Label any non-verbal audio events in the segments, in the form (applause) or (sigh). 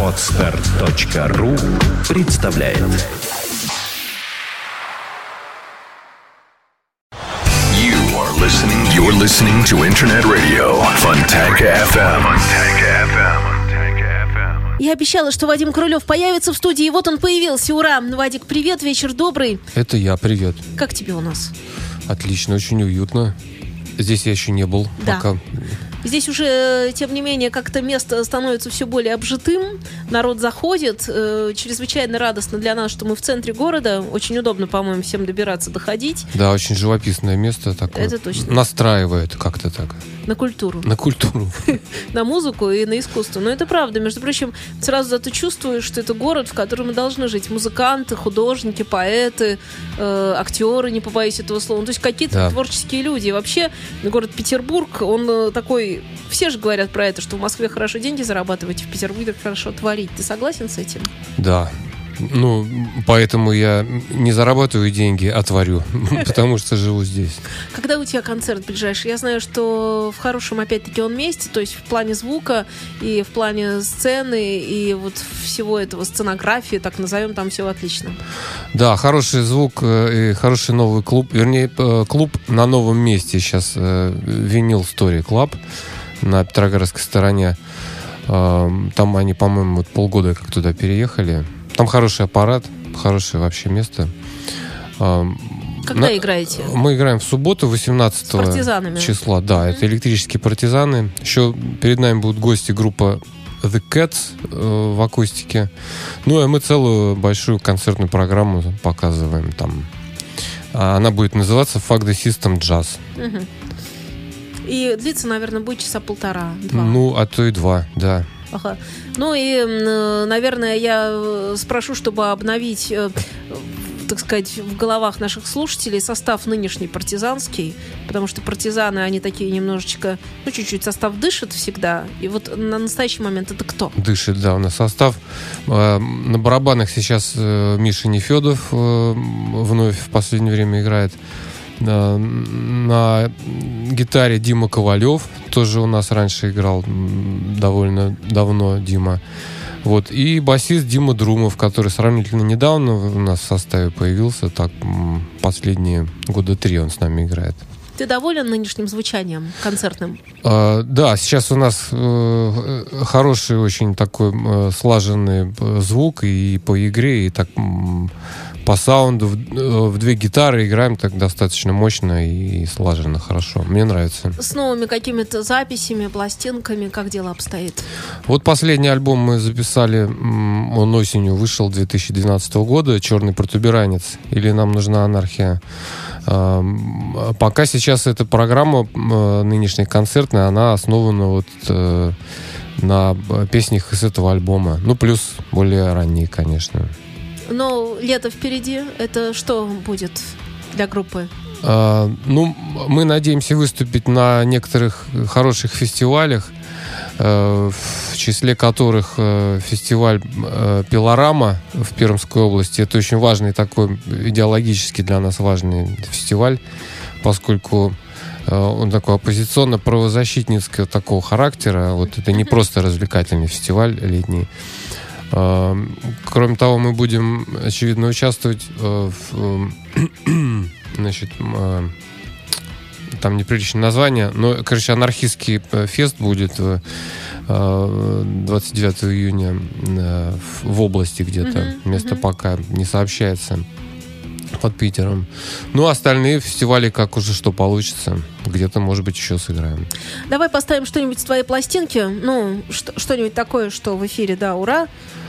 Отстар.ру представляет You are listening. You're listening to Internet Radio Fontanka FM. Fontanka FM. Я обещала, что Вадим Крулев появится в студии, и вот он появился. Ура! Вадик, привет, вечер добрый. Это я, привет. Как тебе у нас? Отлично, очень уютно. Здесь я еще не был Да. пока. Здесь уже, э, тем не менее, как-то место становится все более обжитым. Народ заходит. Э, Чрезвычайно радостно для нас, что мы в центре города. Очень удобно, по-моему, всем добираться, доходить Да, очень живописное место такое. Это точно. Настраивает как-то так. На культуру. На культуру. (laughs) на музыку и на искусство. Но это правда. Между прочим, сразу зато чувствуешь, что это город, в котором мы должны жить. Музыканты, художники, поэты, э, актеры, не побоюсь этого слова. Ну, то есть какие-то Да. творческие люди. И вообще город Петербург, он э, такой... Все же говорят про это, что в Москве хорошо деньги зарабатывать, в Петербурге хорошо творить. Ты согласен с этим? Да. Ну, поэтому я не зарабатываю деньги, а творю. (laughs) Потому что живу здесь. Когда у тебя концерт ближайший? Я знаю, что в хорошем, опять-таки, он месте, то есть в плане звука и в плане сцены и вот всего этого сценографии, так назовем, там все отлично. Да, хороший звук э, и хороший новый клуб. Вернее, э, клуб на новом месте сейчас. Винил Story Club на Петроградской стороне. Э, Там они, по-моему, полгода как туда переехали. Там хороший аппарат, хорошее вообще место. Когда на- играете? Мы играем в субботу, 18 С партизанами. числа. Да, это электрические партизаны. Еще перед нами будут гости группа The Cats э, в акустике. Ну, и мы целую большую концертную программу показываем там. А Она будет называться Fuck the System Jazz. Мгм. И длится, наверное, будет часа полтора, два. Ну, а то и два, да. Ага. Ну и, э, наверное, я э, спрошу, чтобы обновить, э, так сказать, в головах наших слушателей состав нынешний партизанский, потому что партизаны, они такие немножечко, ну, чуть-чуть состав дышит всегда. И вот на настоящий момент это кто? Дышит, да, у нас состав. На барабанах сейчас э, Миша Нефедов вновь в последнее время играет. Э, На гитаре Дима Ковалев, тоже у нас раньше играл довольно давно Дима. Вот. И басист Дима Друмов, который сравнительно недавно у нас в составе появился. Так, последние года три он с нами играет. Ты доволен нынешним звучанием концертным? А, Да, сейчас у нас э, хороший очень такой э, слаженный э, звук и по игре, и так по саунду в, э, в две гитары играем так достаточно мощно и слаженно, хорошо. Мне нравится. С новыми какими-то записями, пластинками, как дело обстоит? Вот последний альбом мы записали, он осенью вышел 2012 года, «Черный протуберанец» или «Нам нужна анархия». Пока сейчас эта программа э, нынешняя концертная, она основана вот э, на э, песнях из этого альбома. Ну, плюс более ранние, конечно. Но лето впереди. Это что будет для группы? А, Ну, мы надеемся выступить на некоторых хороших фестивалях, в числе которых э, фестиваль э, Пилорама в Пермской области. Это очень важный такой, идеологически для нас важный фестиваль, поскольку э, он такой оппозиционно-правозащитницкого такого характера. Вот это не просто развлекательный фестиваль летний. Э, Кроме того, мы будем, очевидно, участвовать э, в э, (clears throat) значит, э, там неприличное название, но, короче, анархистский э, фест будет э, э, 29 июня э, в области где-то. Мгм, Место мгм. пока не сообщается под Питером. Ну, остальные фестивали, как уже что получится, где-то, может быть, еще сыграем. Давай поставим что-нибудь с твоей пластинки. Ну, что- что-нибудь такое, что в эфире, да, ура.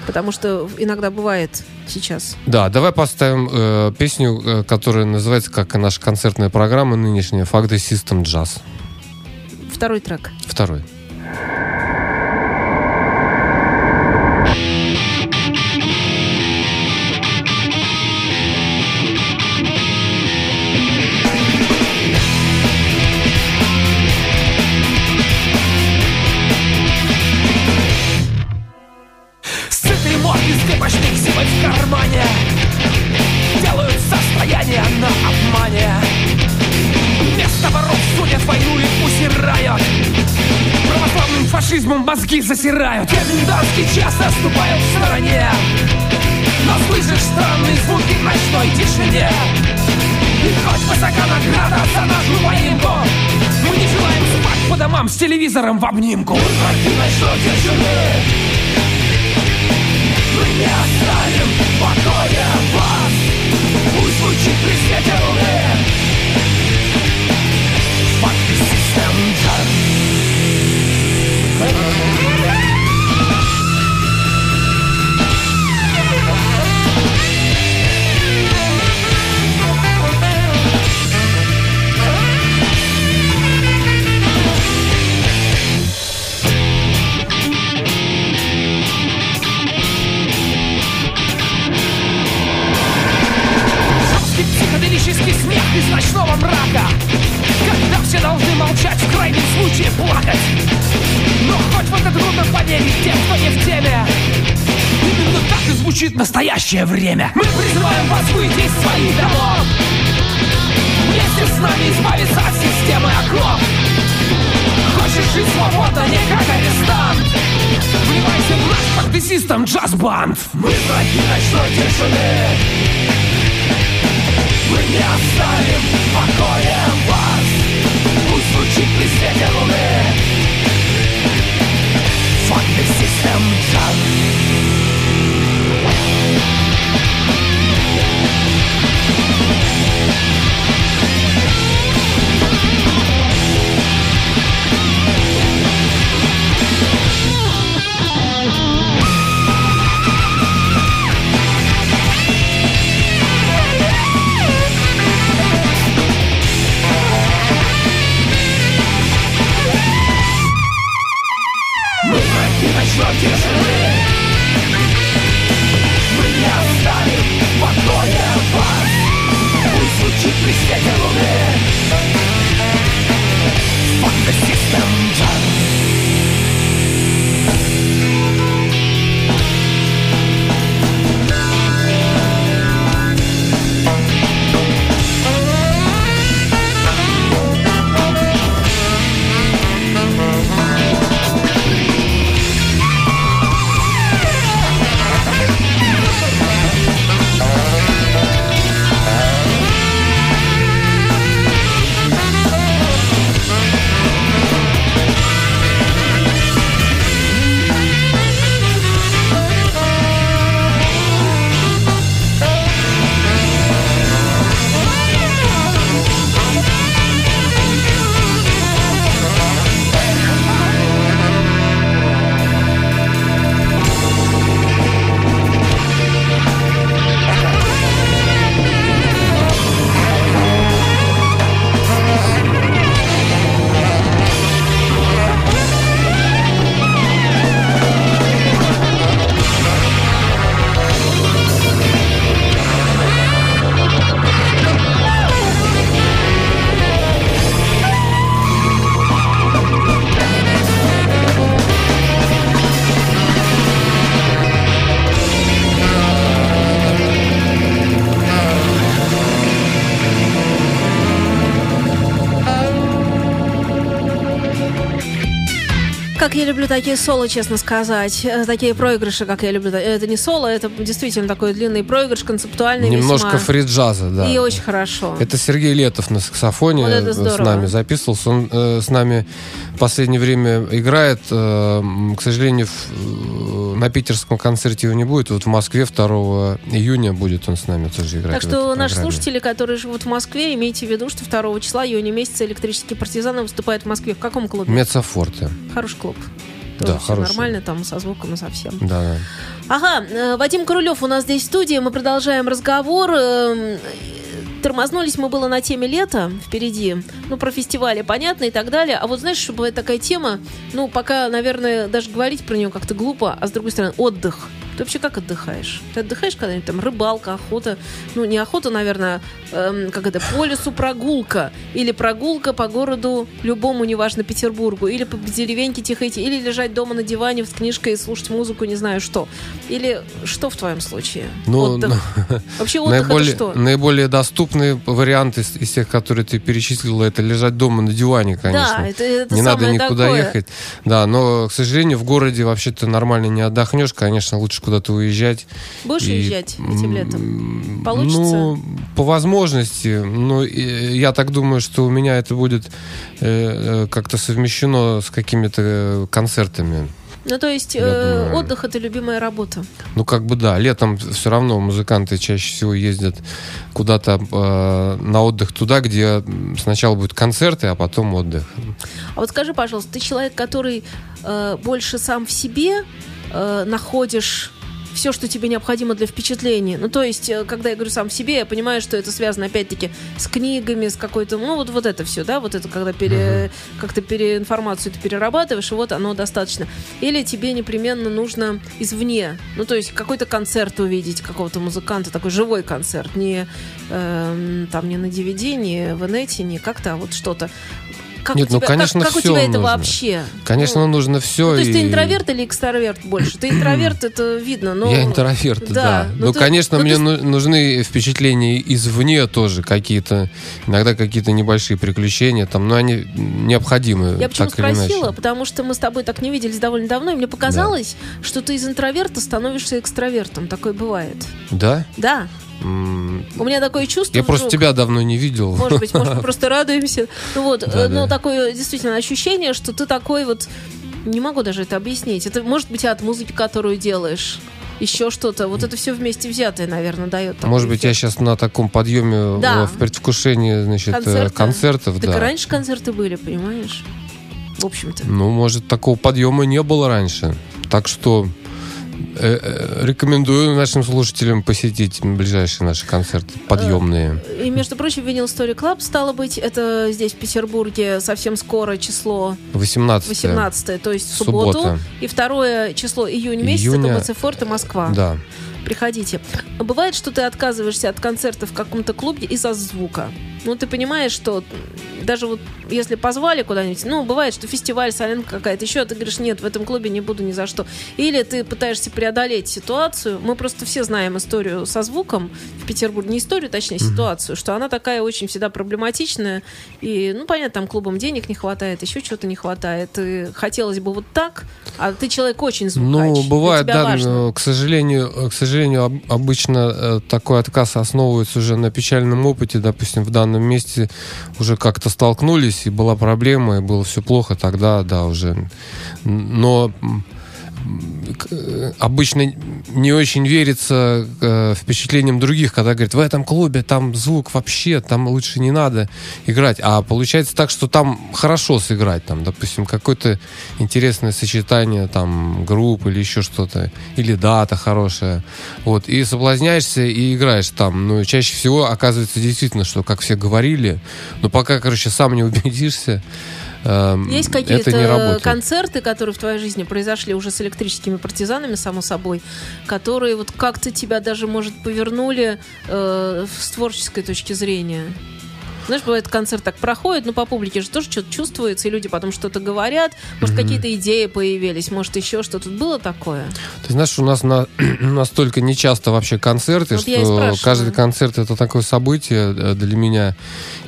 Потому что иногда бывает сейчас. Да, давай поставим э, песню, э, которая называется, как и наша концертная программа нынешняя, «Fuck the System Jazz». Второй трек. Второй. Сытый мозги засирают. Комендантский час наступает в стороне. Но слышишь странные звуки в ночной тишине. И хоть высока награда за нашу поимку Мы не желаем спать по домам с телевизором в обнимку. Враги ночной тишины. Мы не оставим в покое вас. Пусть звучит при свете луны Música настоящее время. Мы призываем вас выйти из своих домов. Вместе с нами избавиться от системы оков Хочешь жить свободно, не как арестант? Вливайся в наш систем джаз-банд. Мы враги ночной тишины. Мы не оставим в покое вас. Пусть звучит при свете луны. Fuck the system. Мы Люблю такие соло, честно сказать. Э, Такие проигрыши, как я люблю. Это не соло, это действительно такой длинный проигрыш, концептуальный Немножко весьма. фри-джаза, да. И очень хорошо. Это Сергей Летов на саксофоне Вот э, с нами записывался. Он э, с нами в последнее время играет. Э, к сожалению, в- э, на питерском концерте его не будет. Вот в Москве 2 июня будет он с нами тоже играть. Так что наши программе. слушатели, которые живут в Москве, имейте в виду, что 2 числа июня месяца электрические партизаны выступают в Москве. В каком клубе? Мецафорте. Хороший клуб. Да, Тоже всё хороший. нормально, там со звуком и со всем. Да, да. Ага, э, Вадим Крулев у нас здесь в студии, мы продолжаем разговор. Эм, Тормознулись мы было на теме лета впереди, ну, про фестивали, понятно, и так далее. А вот знаешь, что бывает такая тема, ну, пока, наверное, даже говорить про нее как-то глупо, а с другой стороны, отдых. Ты вообще как отдыхаешь? Ты отдыхаешь когда-нибудь там рыбалка, охота? Ну, не охота, наверное, эм, как это, по лесу прогулка. Или прогулка по городу любому, неважно, Петербургу. Или по деревеньке тихо идти. Или лежать дома на диване с книжкой и слушать музыку, не знаю что. Или что в твоем случае? Ну, Отдых. (laughs) Вообще отдых наиболее, это что? наиболее доступный вариант из, из тех, которые ты перечислила, это лежать дома на диване, конечно. Да, это, это не надо никуда такое. ехать. Да, но, к сожалению, в городе вообще ты нормально не отдохнешь. Конечно, лучше куда-то уезжать. Будешь И, уезжать этим летом? Получится? Ну, по возможности. И я так думаю, что у меня это будет э, э, как-то совмещено с какими-то концертами. Ну, то есть э, думаю. отдых это любимая работа. Ну, как бы да, летом все равно музыканты чаще всего ездят куда-то э, на отдых туда, где сначала будут концерты, а потом отдых. А вот скажи, пожалуйста, ты человек, который э, больше сам в себе э, находишь все, что тебе необходимо для впечатления. Ну, то есть, э, когда я говорю сам в себе, я понимаю, что это связано, опять-таки, с книгами, с какой-то... Ну, вот, вот это все, да, вот это, когда пере, как-то пере, информацию ты перерабатываешь, и вот оно достаточно. Или тебе непременно нужно извне, ну, то есть, какой-то концерт увидеть какого-то музыканта, такой живой концерт, не эм, там, не на DVD, не в инете, не как-то, а вот что-то. Как Нет, у ну, тебя, конечно, как, как у всё тебя это нужно. вообще? Конечно, Ну, нужно все. ну, то есть ты интроверт или экстраверт больше? Ты интроверт, это видно, но... Я интроверт, да. Да, ну Ну, ты- конечно, ну мне ты- ну- нужны впечатления извне тоже какие-то, иногда какие-то небольшие приключения, там, но они необходимы. Я почему спросила? Потому что мы с тобой так не виделись довольно давно, и мне показалось, что ты из интроверта становишься экстравертом. Такое бывает. Да? Да. У меня такое чувство Я просто вдруг. тебя давно не видел. Может быть, может, мы (laughs) просто радуемся. Ну вот, э, Да, но да. такое действительно ощущение, что ты такой вот... Не могу даже это объяснить. Это может быть от музыки, которую делаешь. Еще что-то. Вот это все вместе взятое, наверное, дает. Может быть, я эффект. сейчас на таком подъеме Да. э, в предвкушении, значит, э, Концерта. концертов, Так да. раньше концерты были, понимаешь? В общем-то. Ну, может, такого подъема не было раньше. Так что э, э, рекомендую нашим слушателям посетить ближайшие наши концерты подъемные. И, между прочим, Vinyl Story Club, стало быть, это здесь, в Петербурге, совсем скоро число 18 18 то есть в субботу. Суббота. И второе число июня месяца, Июня. это МЦФорт и Москва. Да. Приходите. Бывает, что ты отказываешься от концерта в каком-то клубе из-за звука. Ну, ты понимаешь, что даже вот если позвали куда-нибудь, ну, бывает, что фестиваль, солянка какая-то еще, а ты говоришь, нет, в этом клубе не буду ни за что. Или ты пытаешься преодолеть ситуацию. Мы просто все знаем историю со звуком в Петербурге. Не историю, точнее, ситуацию, что она такая очень всегда проблематичная. И, ну, понятно, там клубам денег не хватает, еще чего-то не хватает. И хотелось бы вот так, а ты человек очень звукач. Ну, бывает, да, важно. но, к сожалению, к сожалению, об- обычно э, такой отказ основывается уже на печальном опыте. Допустим, в данном месте уже как-то столкнулись, и была проблема, и было все плохо, тогда, да, уже. Но обычно не очень верится э, впечатлениям других, когда говорят, в этом клубе там звук вообще, там лучше не надо играть. А получается так, что там хорошо сыграть, там, допустим, какое-то интересное сочетание там групп или еще что-то, или дата хорошая. Вот, и соблазняешься и играешь там. Но чаще всего оказывается действительно, что, как все говорили, но пока, короче, сам не убедишься, Есть это не какие-то концерты, которые в твоей жизни произошли уже с электрическими партизанами, само собой, которые вот как-то тебя даже, может, повернули э, с творческой точки зрения? Знаешь, бывает, концерт так проходит, но по публике же тоже что-то чувствуется, и люди потом что-то говорят. Может, какие-то идеи появились, может, еще что-то. Было такое? Ты знаешь, у нас на, (clears throat) настолько нечасто вообще концерты, Вот что каждый концерт это такое событие э, для меня.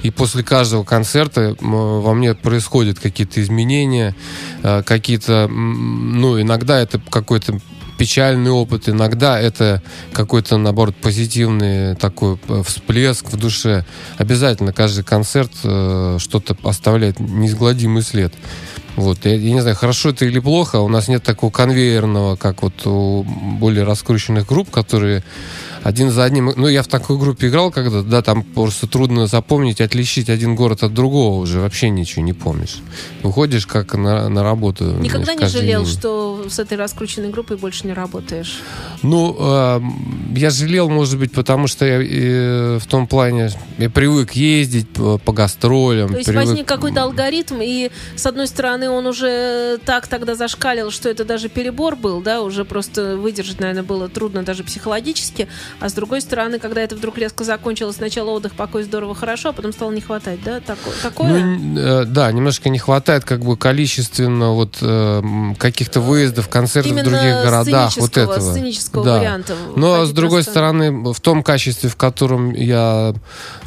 И после каждого концерта во мне происходят какие-то изменения, э, какие-то, ну, иногда это какой-то печальный опыт, иногда это какой-то, наоборот, позитивный такой э, всплеск в душе. Обязательно каждый концерт э, что-то оставляет неизгладимый след. Вот, я, я не знаю, хорошо это или плохо, у нас нет такого конвейерного, как вот у более раскрученных групп, которые один за одним. Ну, я в такой группе играл когда, да, там просто трудно запомнить, отличить один город от другого уже, вообще ничего не помнишь. Выходишь как на, на работу. Никогда знаешь, не жалел, день. что с этой раскрученной группой больше не работаешь? Ну, э, я жалел, может быть, потому что я э, в том плане, я привык ездить по, по гастролям. То есть привык- возник какой-то алгоритм, и с одной стороны он уже так тогда зашкалил, что это даже перебор был, да, уже просто выдержать, наверное, было трудно даже психологически, а с другой стороны, когда это вдруг резко закончилось, сначала отдых, покой, здорово, хорошо, а потом стало не хватать, да, Тако- такое? Ну, э, да, немножко не хватает как бы количественно вот э, каких-то выездов, концертов в Именно других городах, вот этого. сценического Да. варианта. Но с другой сцену. стороны, в том качестве, в котором я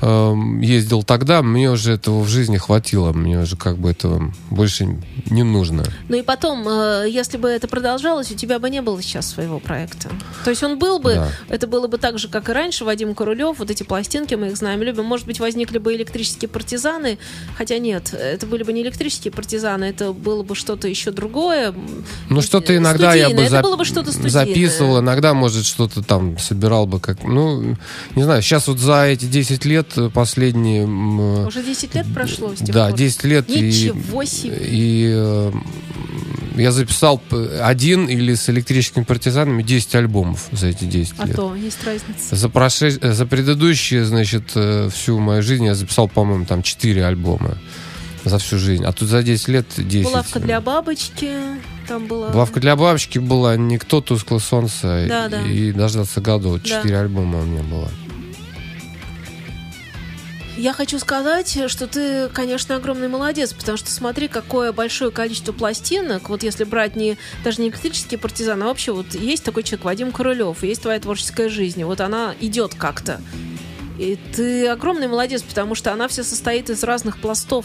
эм, ездил тогда, мне уже этого в жизни хватило, мне уже как бы этого больше не нужно. Ну и потом, э, если бы это продолжалось, у тебя бы не было сейчас своего проекта. То есть он был бы, Да. это было бы так же, как и раньше, Вадим Королев, вот эти пластинки, мы их знаем, любим. Может быть, возникли бы электрические партизаны, хотя нет, это были бы не электрические партизаны, это было бы что-то еще другое. Ну, что-то иногда я бы, Студийное, зап- бы студийное. записывал, иногда, может, что-то там собирал бы, как, ну, не знаю, сейчас вот за эти 10 лет э, последние... э, Уже 10 лет прошло с тех Да, пор. 10 лет. и- Ничего себе. И э, я записал один или с электрическими партизанами 10 альбомов за эти 10 А лет. то, есть разница. За, проше- за предыдущие, значит, э, всю мою жизнь я записал, по-моему, там 4 альбома за всю жизнь. А тут за 10 лет 10. Булавка для бабочки, там была... Булавка для бабочки была «Никто, тускло солнце» Да, да. и «Дождаться году». Да. Четыре альбома у меня было. Я хочу сказать, что ты, конечно, огромный молодец, потому что смотри, какое большое количество пластинок. Вот если брать не даже не электрические партизаны, а вообще вот есть такой человек Вадим Королев, есть твоя творческая жизнь, вот она идет как-то. И ты огромный молодец, потому что она вся состоит из разных пластов.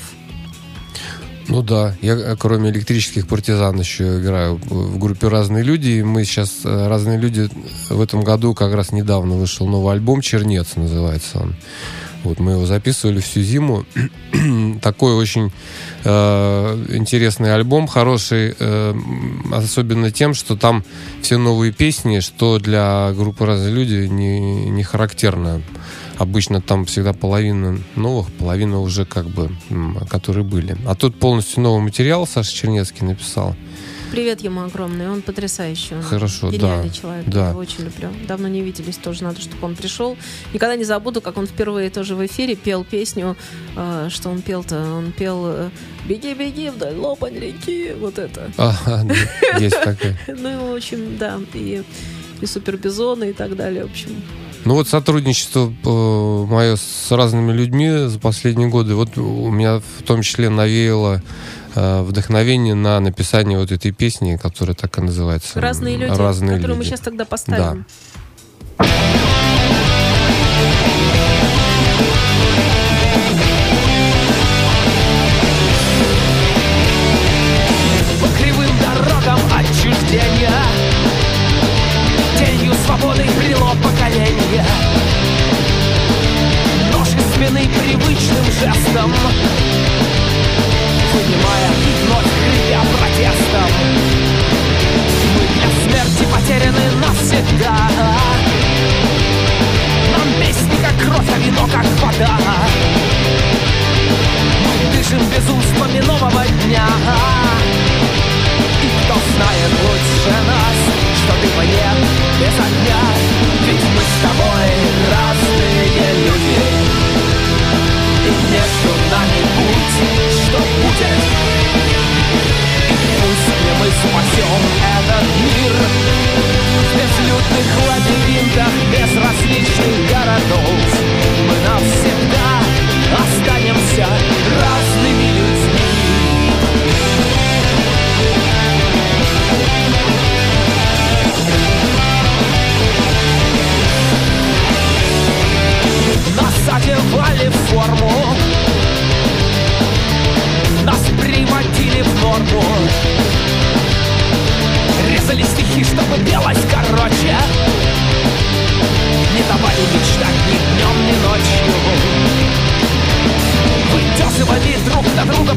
Ну да, я э, кроме электрических партизан еще играю в в группе «Разные люди». И мы сейчас э, «Разные люди» в этом году как раз недавно вышел новый альбом «Чернец» называется он. Вот мы его записывали всю зиму. (clears throat) Такой очень э, интересный альбом, хороший, э, особенно тем, что там все новые песни, что для группы «Разные люди» не, не характерно. Обычно там всегда половина новых, половина уже как бы, которые были. А тут полностью новый материал Саша Чернецкий написал. Привет ему огромный, он потрясающий. Он Хорошо, гениальный да, человек, да. я его очень люблю. Давно не виделись, тоже надо, чтобы он пришел. Никогда не забуду, как он впервые тоже в эфире пел песню, э, что он пел-то, он пел э, «Беги, беги вдоль лопань реки», вот это. Ага, да, есть такая. (laughs) Ну, в общем, да, и, и супербизоны и так далее, в общем. Ну вот сотрудничество э, мое с разными людьми за последние годы, вот у меня в том числе навеяло вдохновение на написание вот этой песни, которая так и называется. Разные люди, Разные которые мы люди. сейчас тогда поставим. По кривым дорогам отчуждения Тенью свободы брело поколение Нож из спины привычным жестом Вынимая и вновь хрипя протестом. Мы для смерти потеряны навсегда. Нам песни как кровь, а вино как вода. Мы дышим без уст нового дня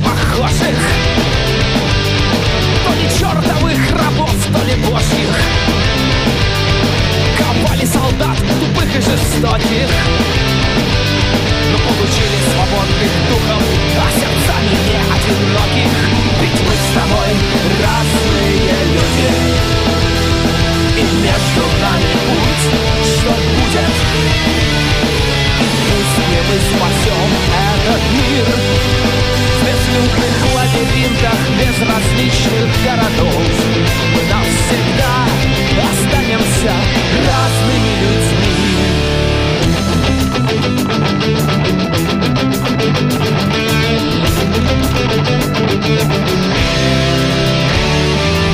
похожих То ли чертовых рабов, то ли божьих. Ковали солдат, тупых и жестоких. Но получили свободных духом А сердцами не одиноких. Ведь мы с тобой разные люди. И между нами путь, что будет? И пусть не мы спасем этот мир лабиринтах безразличных городов. Мы навсегда останемся разными людьми.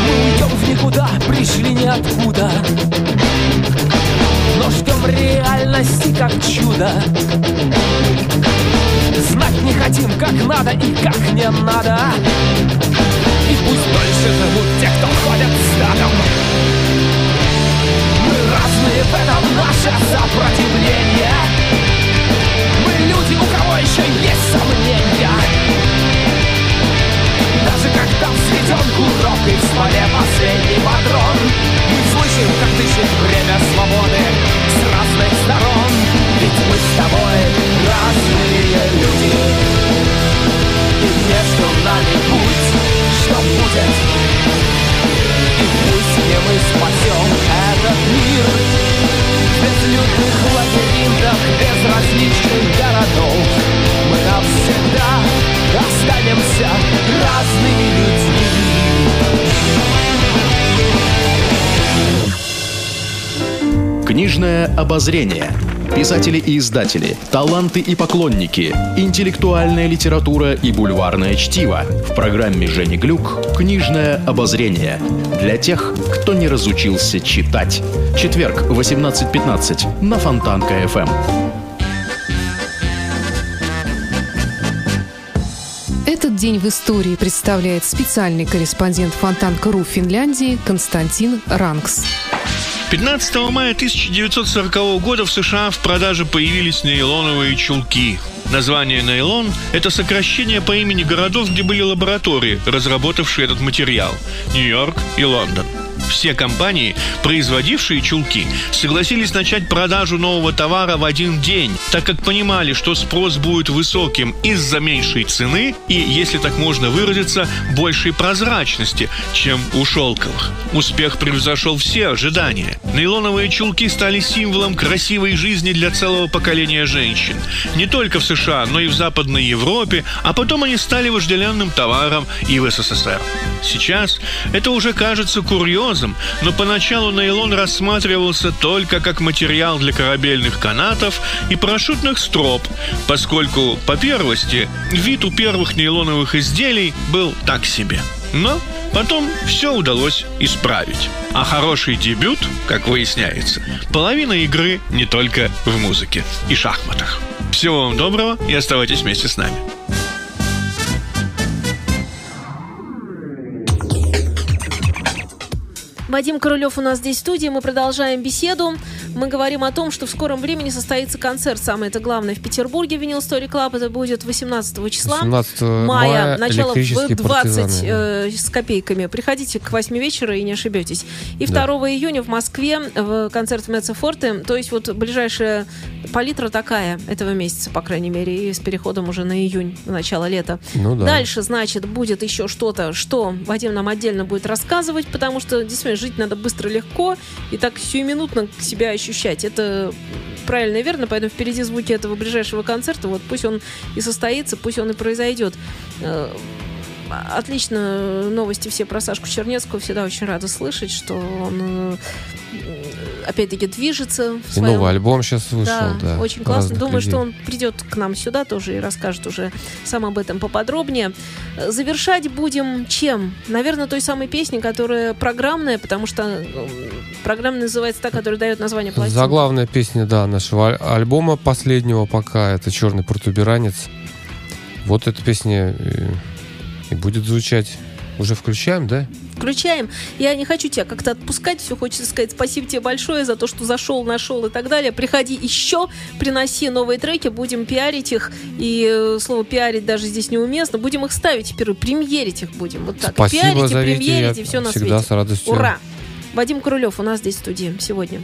Мы уйдем в никуда, пришли ниоткуда. Но ждем реальности как чудо. Знать не хотим, как надо и как не надо Пусть дольше живут те, кто ходят стадом Мы разные в этом наше сопротивление. Мы люди, у кого еще есть сомнения. Даже когда взведен курок и в смоле последний патрон Мы слышим, как дышит время свободы с разных сторон Ведь мы с тобой разные люди И между нами путь, что будет И пусть не мы спасем этот мир безлюдных лабиринтах безразличных городов Мы навсегда останемся разными людьми. Книжное обозрение. Писатели и издатели, таланты и поклонники, интеллектуальная литература и бульварное чтиво. В программе Жени Глюк «Книжное обозрение». Для тех, кто не разучился читать. Четверг, 18.15 на Фонтанка Эм. Этот день в истории представляет специальный корреспондент Фонтанка.ру Финляндии Константин Ранкс. 15 мая 1940 года в США в продаже появились нейлоновые чулки. Название «нейлон» — это сокращение по имени городов, где были лаборатории, разработавшие этот материал – Нью-Йорк и Лондон. Все компании, производившие чулки, согласились начать продажу нового товара в один день, так как понимали, что спрос будет высоким из-за меньшей цены и, если так можно выразиться, большей прозрачности, чем у шелковых. Успех превзошел все ожидания. Нейлоновые чулки стали символом красивой жизни для целого поколения женщин. Не только в США, но и в Западной Европе, а потом они стали вожделенным товаром и в СССР. Сейчас это уже кажется курьезом, но поначалу нейлон рассматривался только как материал для корабельных канатов и парашютных строп, поскольку, по первости, вид у первых нейлоновых изделий был так себе. Но потом все удалось исправить. А хороший дебют, как выясняется, половина игры не только в музыке и шахматах. Всего вам доброго и оставайтесь вместе с нами. Вадим Королев у нас здесь в студии. Мы продолжаем беседу. Мы говорим о том, что в скором времени состоится концерт, самое это главное, в Петербурге, Винил Story Club. Это будет 18 числа 18 мая, мая начало в электрические 20 партизаны. э, с копейками. Приходите к 8 вечера и не ошибетесь. И Да. 2 июня в Москве в концерт Меца Форте. То есть вот ближайшая палитра такая этого месяца, по крайней мере, и с переходом уже на июнь, на начало лета. Ну да. Дальше, значит, будет еще что-то, что Вадим нам отдельно будет рассказывать, потому что действительно жить надо быстро, легко и так сиюминутно себя ощущать. Это правильно и верно, поэтому впереди звуки этого ближайшего концерта, вот пусть он и состоится, пусть он и произойдет. Э, Отлично новости все про Сашку Чернецкого. Всегда очень рада слышать, что он э, опять-таки движется И своем новый альбом сейчас вышел, да, да. очень классно. Думаю, людей. что он придет к нам сюда тоже и расскажет уже сам об этом поподробнее. Завершать будем чем? Наверное, той самой песней, которая программная, потому что м, программная называется та, которая дает название пластинки. Заглавная песня, да, нашего аль- альбома последнего пока, это «Черный протуберанец». Вот эта песня и будет звучать. Уже включаем, да? Включаем. Я не хочу тебя как-то отпускать. Все хочется сказать спасибо тебе большое за то, что зашел, нашел и так далее. Приходи еще, приноси новые треки, будем пиарить их. И э, слово пиарить даже здесь неуместно. Будем их ставить теперь, премьерить их будем. Вот так. Спасибо, Пиарите, зовите, премьерите, я все на всегда свете. с радостью. Ура! Вадим Крулев у нас здесь в студии сегодня.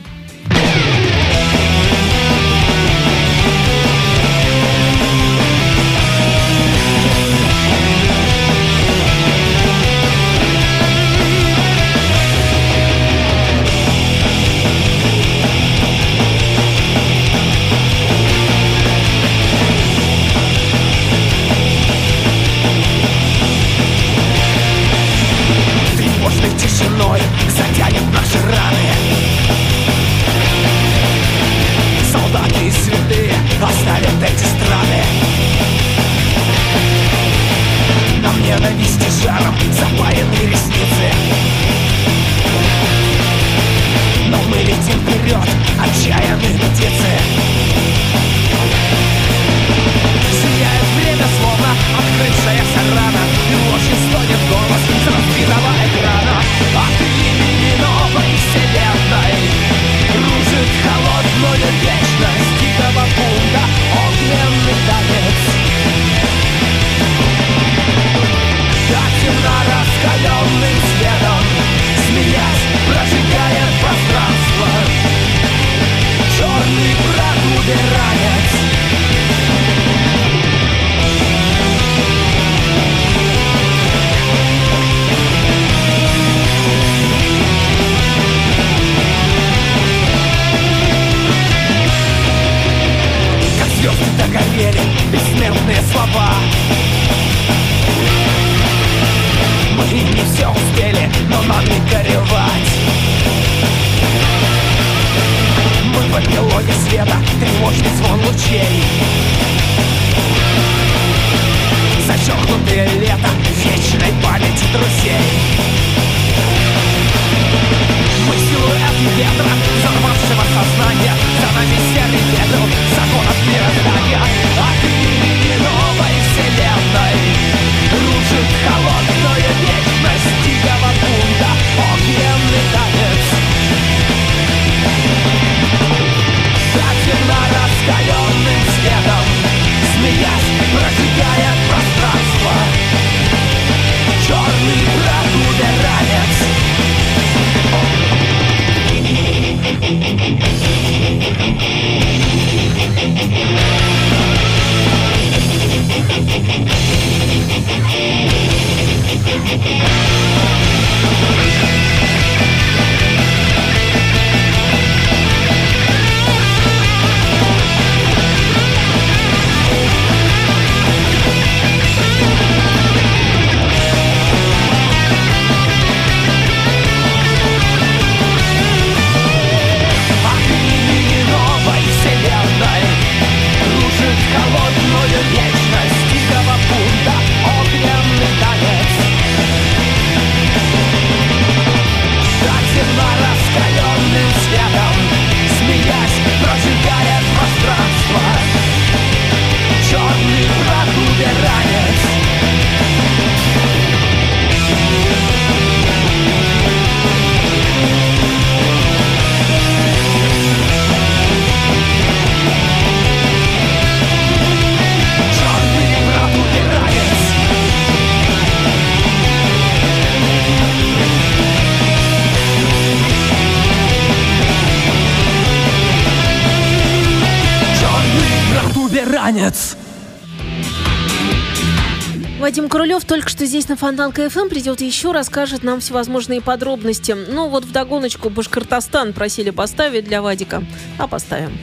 Вадим Крулев только что здесь на Фонтанка ФМ придет еще расскажет нам всевозможные подробности. Ну вот вдогоночку Башкортостан просили поставить для Вадика. А поставим.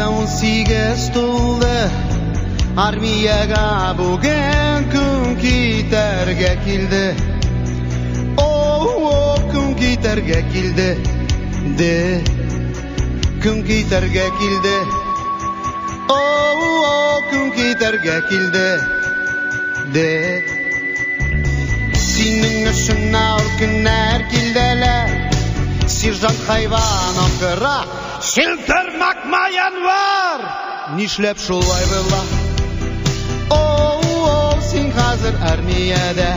Он сигез тулды Армияға бүген күн китәргә килде О, күн китәргә килде Де Күн китәргә килде О, күн китәргә килде Де Синең өчен ауыр көннәр килделәр Сержант хайван акыра Челтермәкмәен var Нишләп шулай була О, син хәзер армиядә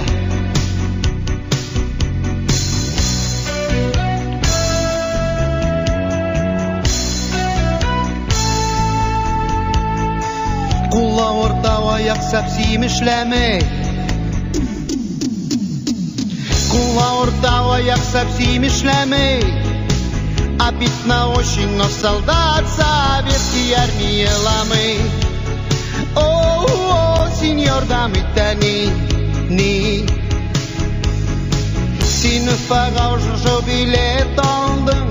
Кулла орта аяк сәпсим эшләмәй Кулла орта аяк сәпсим эшләмәй А бит на очень, но солдат советский армии ламы. О, о, сеньор дамы тани, ни. Син Günü farajı bilet aldım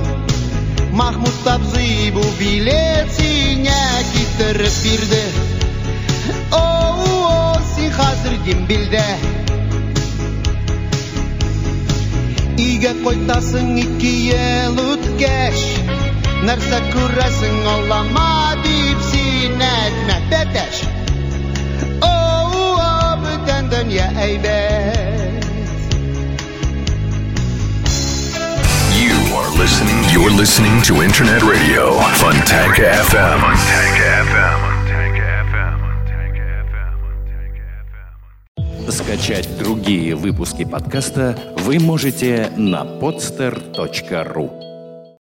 Mahmut Tabzi bu biletine getirip birdi Oh, oh, sen hazır dimbilde Үйге қойтасың екі ел өткеш Нәрсе көресің аллама деп сен әтмә бәтәш дүния әйбәт You are listening. You're listening to Internet Radio Fontanka FM. Fontanka FM. Скачать другие выпуски подкаста вы можете на podster.ru